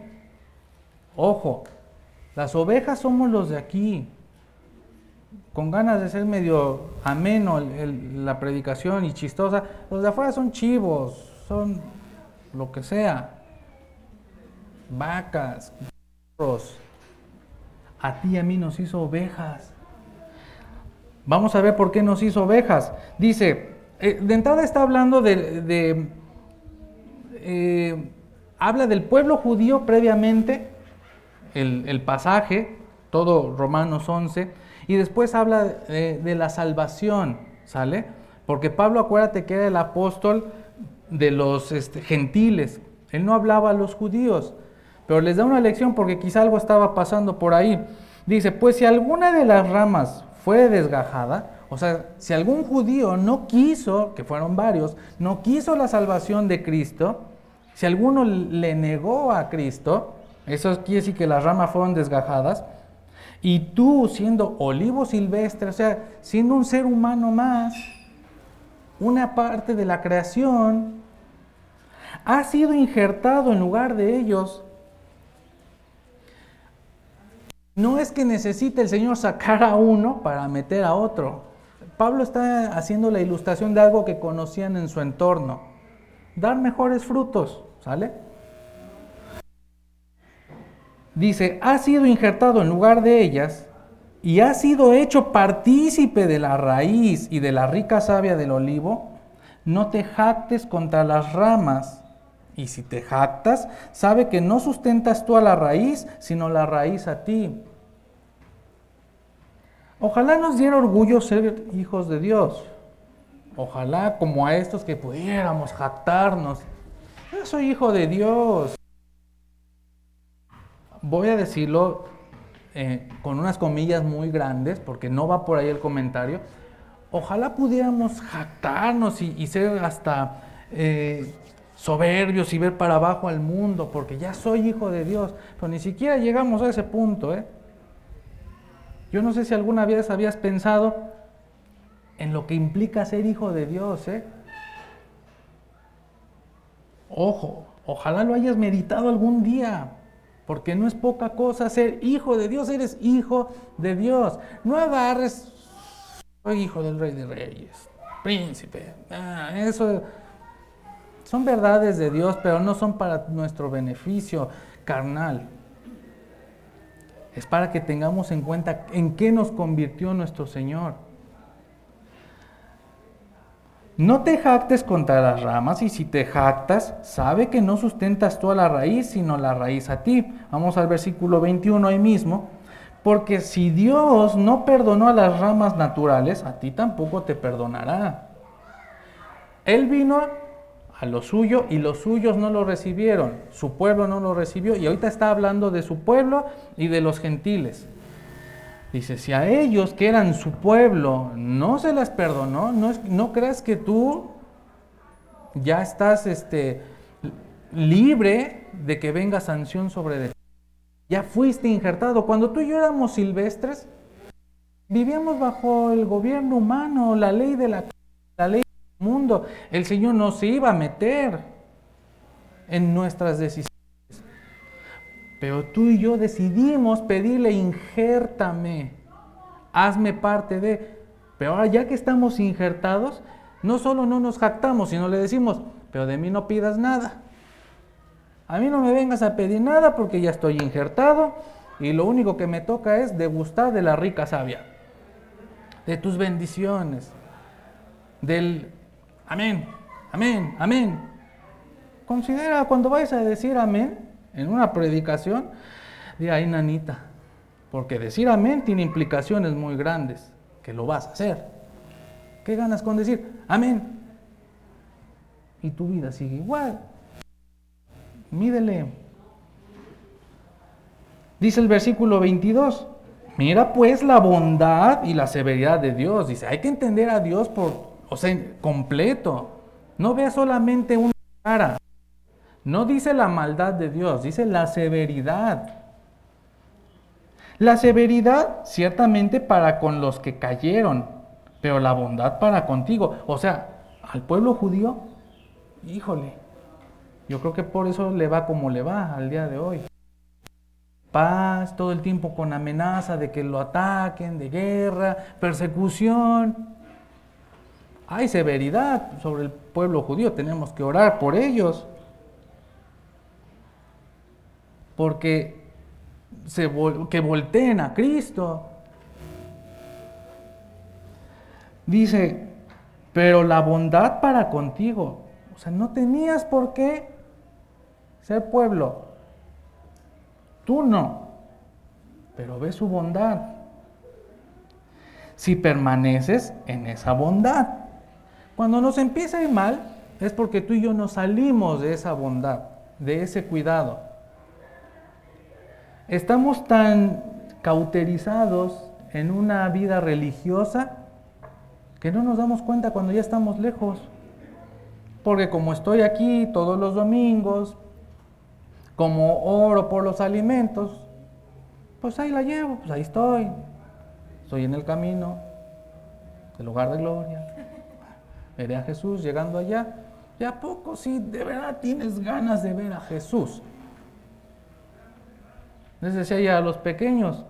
Ojo, las ovejas somos los de aquí. Con ganas de ser medio ameno la predicación y chistosa. Los de afuera son chivos, son lo que sea. vacas, burros. A ti y a mí nos hizo ovejas. Vamos a ver por qué nos hizo ovejas. Dice, eh, de entrada está hablando de, eh, habla del pueblo judío previamente, el, pasaje, todo Romanos 11, y después habla de, la salvación, ¿sale? Porque Pablo, acuérdate que era el apóstol de los este, gentiles, él no hablaba a los judíos, pero les da una lección porque quizá algo estaba pasando por ahí. Dice, pues si alguna de las ramas fue desgajada, o sea, si algún judío no quiso, que fueron varios, no quiso la salvación de Cristo, si alguno le negó a Cristo, eso quiere decir que las ramas fueron desgajadas, y tú siendo olivo silvestre, o sea, siendo un ser humano más, una parte de la creación, ha sido injertado en lugar de ellos. No es que necesite el Señor sacar a uno para meter a otro. Pablo está haciendo la ilustración de algo que conocían en su entorno. Dar mejores frutos, ¿sale? Dice, ha sido injertado en lugar de ellas y ha sido hecho partícipe de la raíz y de la rica savia del olivo. No te jactes contra las ramas. Y si te jactas, sabe que no sustentas tú a la raíz, sino la raíz a ti. Ojalá nos diera orgullo ser hijos de Dios. Ojalá como a estos que pudiéramos jactarnos. Yo soy hijo de Dios. Voy a decirlo eh, con unas comillas muy grandes, porque no va por ahí el comentario. Ojalá pudiéramos jactarnos y, ser hasta eh, soberbios y ver para abajo al mundo, porque ya soy hijo de Dios. Pero ni siquiera llegamos a ese punto, ¿eh? Yo no sé si alguna vez habías pensado en lo que implica ser hijo de Dios, ¿eh? Ojo, ojalá lo hayas meditado algún día, porque no es poca cosa ser hijo de Dios, eres hijo de Dios. No agarres, soy hijo del rey de reyes, príncipe. Ah, eso son verdades de Dios, pero no son para nuestro beneficio carnal es para que tengamos en cuenta en qué nos convirtió nuestro Señor. No te jactes contra las ramas y si te jactas, sabe que no sustentas tú a la raíz, sino la raíz a ti. Vamos al versículo 21 ahí mismo. Porque si Dios no perdonó a las ramas naturales, a ti tampoco te perdonará. Él vino a lo suyo y los suyos no lo recibieron, su pueblo no lo recibió y ahorita está hablando de su pueblo y de los gentiles. Dice, si a ellos que eran su pueblo no se las perdonó, no, no creas que tú ya estás este, libre de que venga sanción sobre ti. Ya fuiste injertado. Cuando tú y yo éramos silvestres, vivíamos bajo el gobierno humano, la ley de la, la ley mundo. El Señor no se iba a meter en nuestras decisiones. Pero tú y yo decidimos pedirle, injértame, hazme parte de... Pero ahora ya que estamos injertados, no solo no nos jactamos, sino le decimos, pero de mí no pidas nada. A mí no me vengas a pedir nada porque ya estoy injertado y lo único que me toca es degustar de la rica savia, de tus bendiciones, del Amén, amén, amén. Considera cuando vayas a decir amén en una predicación, di ahí nanita, porque decir amén tiene implicaciones muy grandes, que lo vas a hacer. ¿Qué ganas con decir amén? Y tu vida sigue igual. Mídele. Dice el versículo 22, mira pues la bondad y la severidad de Dios. Dice, hay que entender a Dios por o sea, completo. No vea solamente una cara. No dice la maldad de Dios, dice la severidad. La severidad ciertamente para con los que cayeron, pero la bondad para contigo. O sea, al pueblo judío, híjole, yo creo que por eso le va como le va al día de hoy. Paz, todo el tiempo con amenaza de que lo ataquen, de guerra, persecución hay severidad sobre el pueblo judío, tenemos que orar por ellos. porque se que volteen a Cristo. Dice, pero la bondad para contigo. O sea, no tenías por qué ser pueblo. Tú no. Pero ve su bondad. Si permaneces en esa bondad. Cuando nos empieza a ir mal, es porque tú y yo nos salimos de esa bondad, de ese cuidado. Estamos tan cauterizados en una vida religiosa que no nos damos cuenta cuando ya estamos lejos. Porque como estoy aquí todos los domingos, como oro por los alimentos, pues ahí la llevo, pues ahí estoy. Estoy en el camino del lugar de gloria. Veré a Jesús llegando allá. ¿Y a poco si de verdad tienes ganas de ver a Jesús? Les decía ya a los pequeños,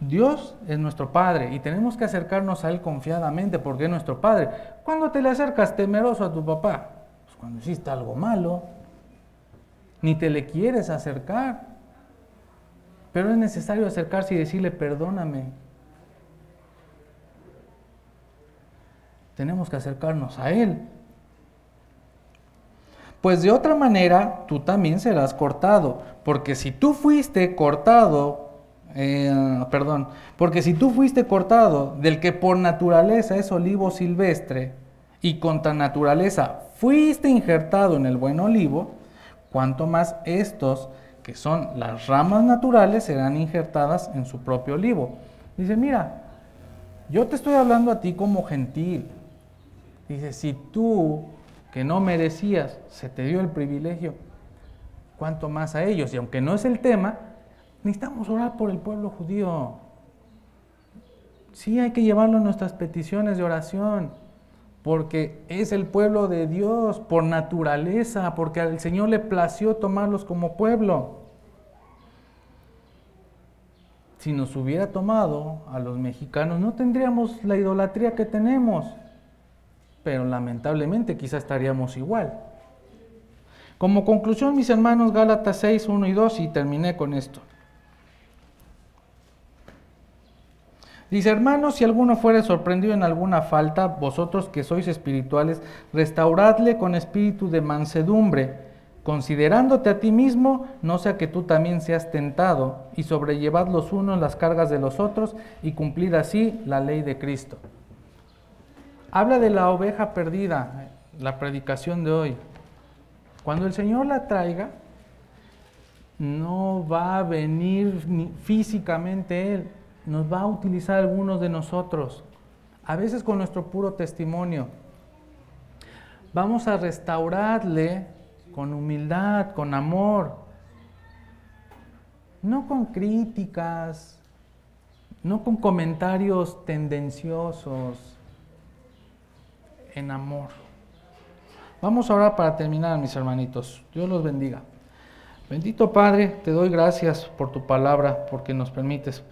Dios es nuestro Padre y tenemos que acercarnos a Él confiadamente porque es nuestro Padre. ¿Cuándo te le acercas temeroso a tu papá? Pues cuando hiciste algo malo. Ni te le quieres acercar. Pero es necesario acercarse y decirle, perdóname. Tenemos que acercarnos a Él. Pues de otra manera, tú también serás cortado. Porque si tú fuiste cortado eh, perdón, porque si tú fuiste cortado del que por naturaleza es olivo silvestre y contra naturaleza fuiste injertado en el buen olivo, cuanto más estos, que son las ramas naturales, serán injertadas en su propio olivo. Dice, mira, yo te estoy hablando a ti como gentil. Dice, si tú, que no merecías, se te dio el privilegio, cuanto más a ellos. Y aunque no es el tema, Necesitamos orar por el pueblo judío. Sí hay que llevarlo nuestras peticiones de oración, porque es el pueblo de Dios por naturaleza, porque al Señor le plació tomarlos como pueblo. Si nos hubiera tomado a los mexicanos, no tendríamos la idolatría que tenemos, pero lamentablemente quizá estaríamos igual. Como conclusión, mis hermanos, Gálatas 6, 1 y 2, y terminé con esto. Dice, hermanos, si alguno fuere sorprendido en alguna falta, vosotros que sois espirituales, restauradle con espíritu de mansedumbre, considerándote a ti mismo, no sea que tú también seas tentado, y sobrellevad los unos las cargas de los otros, y cumplid así la ley de Cristo. Habla de la oveja perdida, la predicación de hoy. Cuando el Señor la traiga, no va a venir físicamente Él, nos va a utilizar algunos de nosotros, a veces con nuestro puro testimonio. Vamos a restaurarle con humildad, con amor, no con críticas, no con comentarios tendenciosos, en amor. Vamos ahora para terminar, mis hermanitos. Dios los bendiga. Bendito Padre, te doy gracias por tu palabra, porque nos permites